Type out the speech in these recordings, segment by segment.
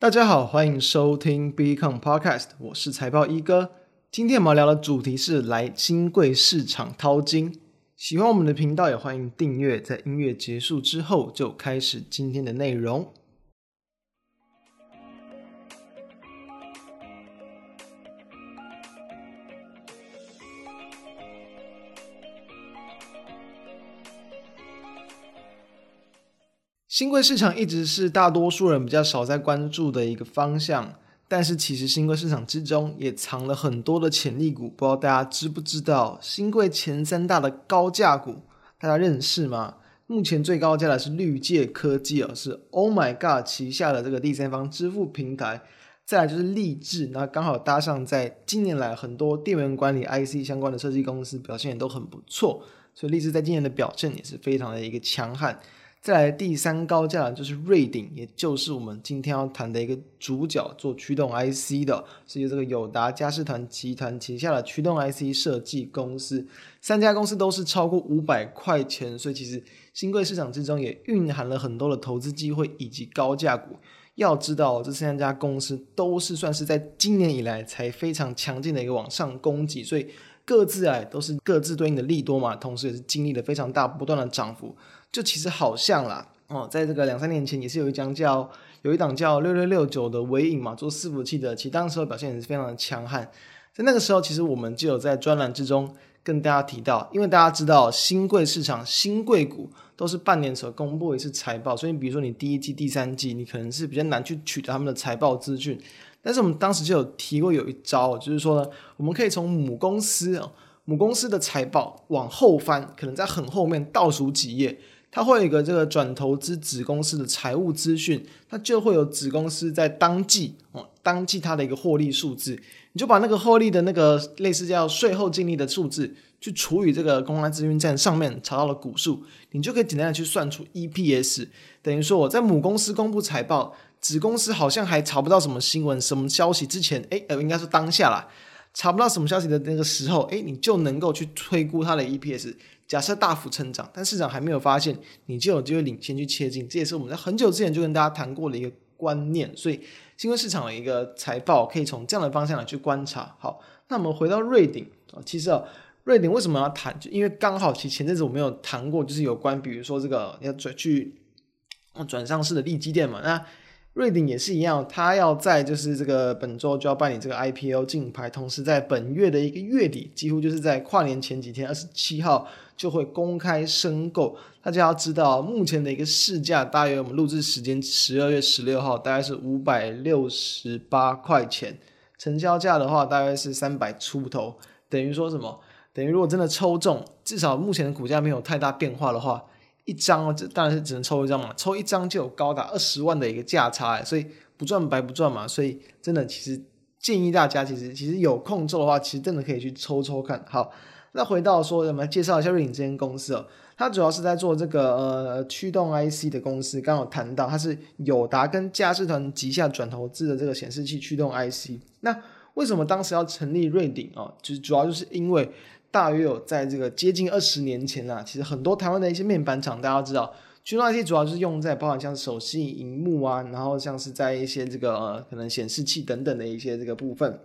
大家好，欢迎收听 Beacon Podcast，我是财报一哥。今天我们聊的主题是来金贵市场淘金。喜欢我们的频道，也欢迎订阅。在音乐结束之后，就开始今天的内容。兴柜市场一直是大多数人比较少在关注的一个方向，但是其实兴柜市场之中也藏了很多的潜力股，不知道大家知不知道？兴柜前三大的高价股，大家认识吗？目前最高价的是绿界科技哦，是 Oh My God 旗下的这个第三方支付平台，再来就是立志，那刚好搭上在近年来很多电源管理 IC 相关的设计公司表现也都很不错，所以立志在今年的表现也是非常的一个强悍。再来第三高价就是瑞鼎，也就是我们今天要谈的一个主角，做驱动 IC 的，是由这个友达佳世团集团旗下的驱动 IC 设计公司。三家公司都是超过五百块钱，所以其实新贵市场之中也蕴含了很多的投资机会以及高价股。要知道，这三家公司都是算是在今年以来才非常强劲的一个往上攻击，所以各自哎都是各自对应的利多嘛，同时也是经历了非常大不断的涨幅。就其实好像啦，哦，在这个两三年前也是有一张叫有一档叫六六六九的尾影嘛，做伺服器的，其实当时表现也是非常的强悍。在那个时候，其实我们就有在专栏之中跟大家提到，因为大家知道新贵市场新贵股都是半年所公布一次财报，所以比如说你第一季、第三季，你可能是比较难去取得他们的财报资讯。但是我们当时就有提过有一招，就是说呢，我们可以从母公司母公司的财报往后翻，可能在很后面倒数几页。它会有一个这个转投资子公司的财务资讯，它就会有子公司在当季哦，当季它的一个获利数字，你就把那个获利的那个类似叫税后净利的数字，去除以这个公开资讯站上面查到的股数，你就可以简单的去算出 EPS。等于说我在母公司公布财报，子公司好像还查不到什么新闻、什么消息之前，诶，呃，应该说当下啦，查不到什么消息的那个时候，诶，你就能够去推估它的 EPS。假设大幅成长，但市场还没有发现，你就有机会领先去切进。这也是我们在很久之前就跟大家谈过的一个观念。所以，兴柜市场的一个财报可以从这样的方向来去观察。好，那我们回到瑞鼎啊，其实啊，瑞鼎为什么要谈？就因为刚好其实前阵子我们有谈过，就是有关比如说这个要转去转上市的利基店嘛，那。瑞鼎也是一样，它要在就是这个本周就要办理这个 IPO 竞拍，同时在本月的一个月底，几乎就是在跨年前几天，二十七号就会公开申购。大家要知道，目前的一个市价大约我们录制时间十二月十六号，大概是五百六十八块钱，成交价的话大概是三百出头，等于说什么？等于如果真的抽中，至少目前的股价没有太大变化的话。一张哦，这当然是只能抽一张嘛，抽一张就有高达二十万的一个价差，所以不赚白不赚嘛，所以真的其实建议大家，其实其实有空做的话，其实真的可以去抽抽看。好，那回到说，我们介绍一下瑞鼎这间公司哦，它主要是在做这个呃驱动 IC 的公司，刚好谈到它是友达跟佳世团旗下转投资的这个显示器驱动 IC。那为什么当时要成立瑞鼎哦？就是主要就是因为。大约有在这个接近二十年前啊，其实很多台湾的一些面板厂，大家都知道，驱动 IC 主要就是用在包含像手机萤幕啊，然后像是在一些这个、可能显示器等等的一些这个部分。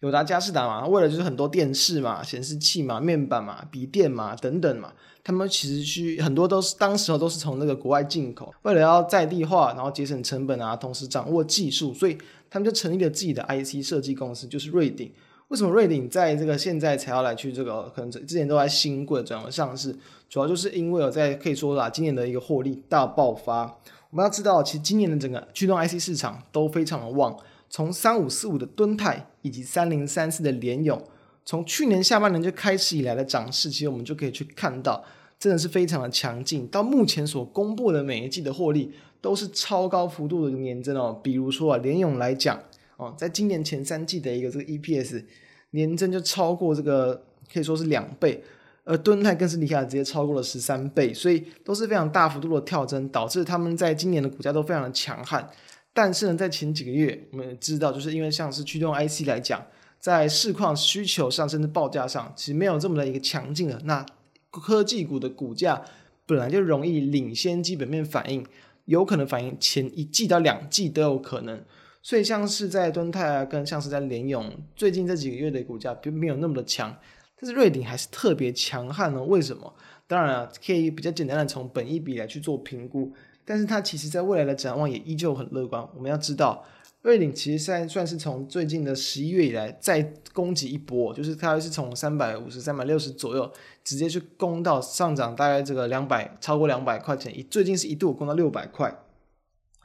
友达、佳士达嘛，为了就是很多电视嘛、显示器嘛、面板嘛、笔电嘛等等嘛，他们其实去很多都是当时候都是从那个国外进口，为了要在地化，然后节省成本啊，同时掌握技术，所以他们就成立了自己的 IC 设计公司，就是瑞鼎。为什么瑞鼎在这个现在才要来去这个？可能之前都在新贵转而上市，主要就是因为有在可以说啦，今年的一个获利大爆发。我们要知道，其实今年的整个驱动 IC 市场都非常的旺，从三五四五的敦泰以及三零三四的联咏，从去年下半年就开始以来的涨势，其实我们就可以去看到，真的是非常的强劲。到目前所公布的每一季的获利都是超高幅度的年增哦。比如说啊，联咏来讲。哦，在今年前三季的一个这个 EPS 年增就超过这个可以说是两倍，而敦泰更是厉害，直接超过了十三倍，所以都是非常大幅度的跳增，导致他们在今年的股价都非常的强悍。但是呢，在前几个月，我们知道，就是因为像是驱动 IC 来讲，在市况需求上甚至报价上，其实没有这么的一个强劲的。那科技股的股价本来就容易领先基本面反应。有可能反映前一季到两季都有可能。所以像是在敦泰啊，跟像是在联咏，最近这几个月的股价并没有那么的强，但是瑞鼎还是特别强悍呢？为什么？当然了，可以比较简单的从本益比来去做评估，但是它其实在未来的展望也依旧很乐观。我们要知道，瑞鼎其实现在算是从最近的十一月以来再攻击一波，就是它是从三百五十、三百六十左右直接去攻到上涨大概这个两百，超过两百块钱，一最近是一度攻到六百块，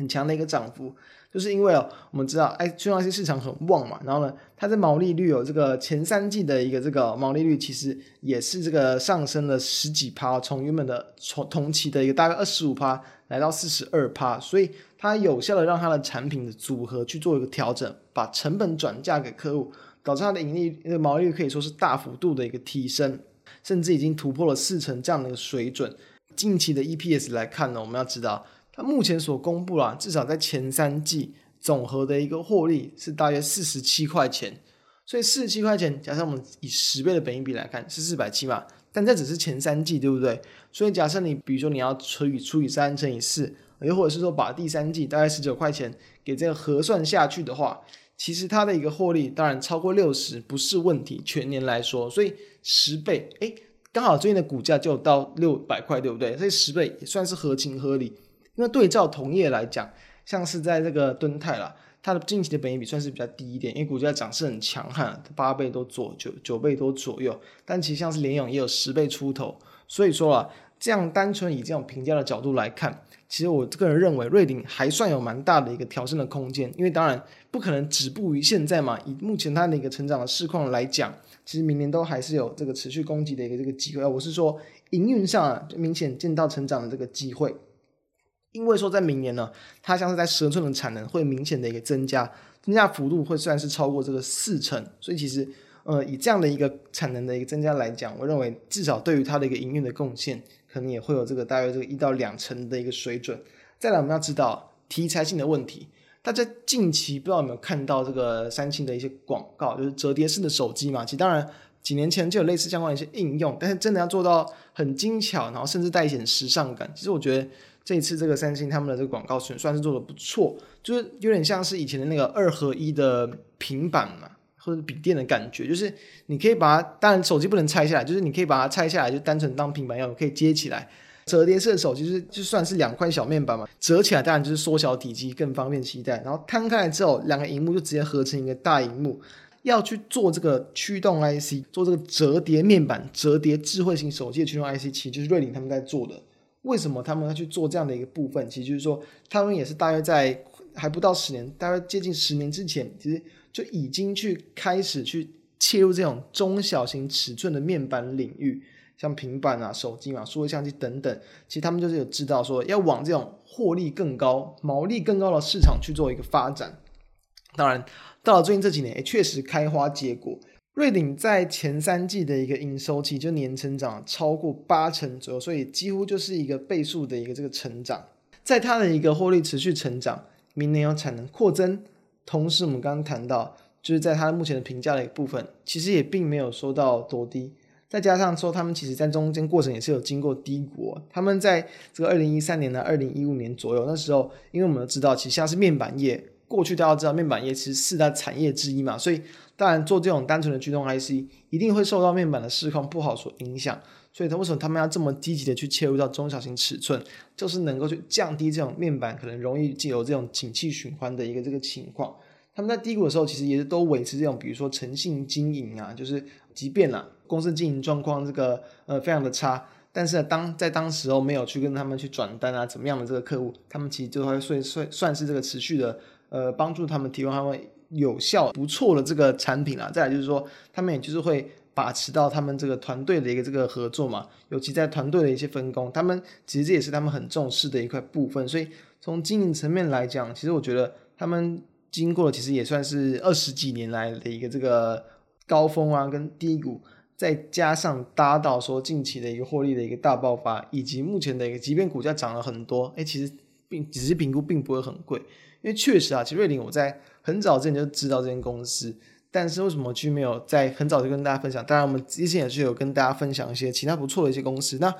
很强的一个涨幅。就是因为哦，我们知道，哎，驱动 IC 市场很旺嘛，然后呢，它的毛利率有这个前三季的一个这个毛利率，其实也是这个上升了十几趴，从原本的从同期的一个大概二十五趴，来到四十二趴，所以它有效的让它的产品的组合去做一个调整，把成本转嫁给客户，导致它的盈利那个毛利率可以说是大幅度的一个提升，甚至已经突破了四成这样的一个水准。近期的 EPS 来看呢，我们要知道。它目前所公布啦，至少在前三季总和的一个获利是大约四十七块钱，所以四十七块钱，假设我们以十倍的本益比来看是四百七嘛，但这只是前三季，对不对？所以假设你比如说你要除以除以三乘以四，又或者是说把第三季大概十九块钱给这个核算下去的话，其实它的一个获利当然超过六十不是问题，全年来说，所以十倍，诶，刚好最近的股价就到六百块，对不对？所以十倍也算是合情合理。因为对照同业来讲，像是在这个敦泰啦，它的近期的本益比算是比较低一点，因为股价涨势很强悍，八倍多左九九倍多左右。但其实像是联咏也有十倍出头，所以说啊，这样单纯以这种评价的角度来看，其实我个人认为瑞鼎还算有蛮大的一个调升的空间。因为当然不可能止步于现在嘛，以目前它的一个成长的市况来讲，其实明年都还是有这个持续攻击的一个这个机会。我是说营运上啊，就明显见到成长的这个机会。因为说在明年呢，它像是在十寸的产能会明显的一个增加，增加幅度会算是超过这个四成，所以其实呃以这样的一个产能的一个增加来讲，我认为至少对于它的一个营运的贡献，可能也会有这个大约这个一到两成的一个水准。再来我们要知道题材性的问题，大家近期不知道有没有看到这个三星的一些广告，就是折叠式的手机嘛，其实当然几年前就有类似相关的一些应用，但是真的要做到很精巧，然后甚至带一点时尚感，其实我觉得。这一次这个三星他们的这个广告算算是做的不错，就是有点像是以前的那个二合一的平板嘛，或者笔电的感觉，就是你可以把它，当然手机不能拆下来，就是你可以把它拆下来，就单纯当平板用，可以接起来。折叠式的手机是就算是两块小面板嘛，折起来当然就是缩小体积，更方便携带。然后摊开来之后，两个荧幕就直接合成一个大荧幕。要去做这个驱动 IC，做这个折叠面板、折叠智慧型手机的驱动 IC，其实就是瑞鼎他们在做的。为什么他们要去做这样的一个部分？其实就是说，他们也是大约在还不到十年，大约接近十年之前，其实就已经去开始去切入这种中小型尺寸的面板领域，像平板啊、手机嘛、数位相机等等。其实他们就是有知道说，要往这种获利更高、毛利更高的市场去做一个发展。当然，到了最近这几年，也确实开花结果。瑞鼎在前三季的一个营收期就年成长超过八成左右，所以几乎就是一个倍数的一个这个成长。在它的一个获利持续成长，明年有产能扩增，同时我们刚刚谈到，就是在它目前的评价的一部分，其实也并没有说到多低。再加上说，他们其实在中间过程也是有经过低谷。他们在这个二零一三年到二零一五年左右，那时候，因为我们都知道，其实像是面板业，过去大家知道面板业其实四大产业之一嘛，所以。当然，做这种单纯的驱动 IC，一定会受到面板的市况不好所影响。所以，他为什么他们要这么积极的去切入到中小型尺寸，就是能够去降低这种面板可能容易有这种景气循环的一个这个情况。他们在低谷的时候，其实也是都维持这种，比如说诚信经营啊，就是即便啦公司经营状况这个呃非常的差，但是当在当时候没有去跟他们去转单啊，怎么样的这个客户，他们其实就会算算算是这个持续的呃帮助他们提供他们。有效不错的这个产品啊，再来就是说，他们也就是会把持到他们这个团队的一个这个合作嘛，尤其在团队的一些分工，他们其实这也是他们很重视的一块部分。所以从经营层面来讲，其实我觉得他们经过其实也算是二十几年来的一个这个高峰啊跟低谷，再加上搭到说近期的一个获利的一个大爆发，以及目前的一个即便股价涨了很多，哎，其实并只是评估并不会很贵，因为确实啊，其实瑞林我在。很早之前就知道这间公司，但是为什么就没有在很早就跟大家分享？当然，我们之前也是有跟大家分享一些其他不错的一些公司。那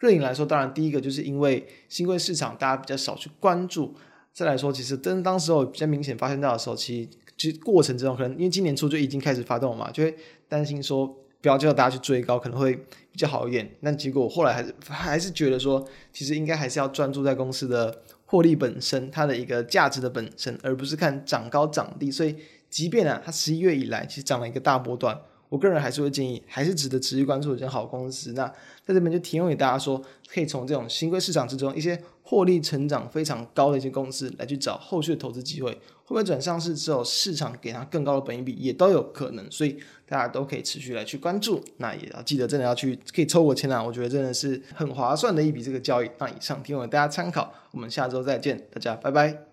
瑞银来说，当然第一个就是因为新贵市场大家比较少去关注，再来说，其实真当时候比较明显发现到的时候，其实其实过程之中可能因为今年初就已经开始发动嘛，就会担心说不要叫大家去追高，可能会比较好一点。但结果后来还是还是觉得说，其实应该还是要专注在公司的获利本身，它的一个价值的本身，而不是看涨高涨低。所以，即便啊，它十一月以来其实涨了一个大波段。我个人还是会建议，还是值得持续关注一间好公司。那在这边就提供给大家说，可以从这种新规市场之中一些获利成长非常高的一些公司来去找后续的投资机。会会不会转上市之后，市场给它更高的本益比也都有可能，所以大家都可以持续来去关注。那也要记得，真的要去可以抽我签啊！我觉得真的是很划算的一笔这个交易。那以上提供给大家参考，我们下周再见，大家拜拜。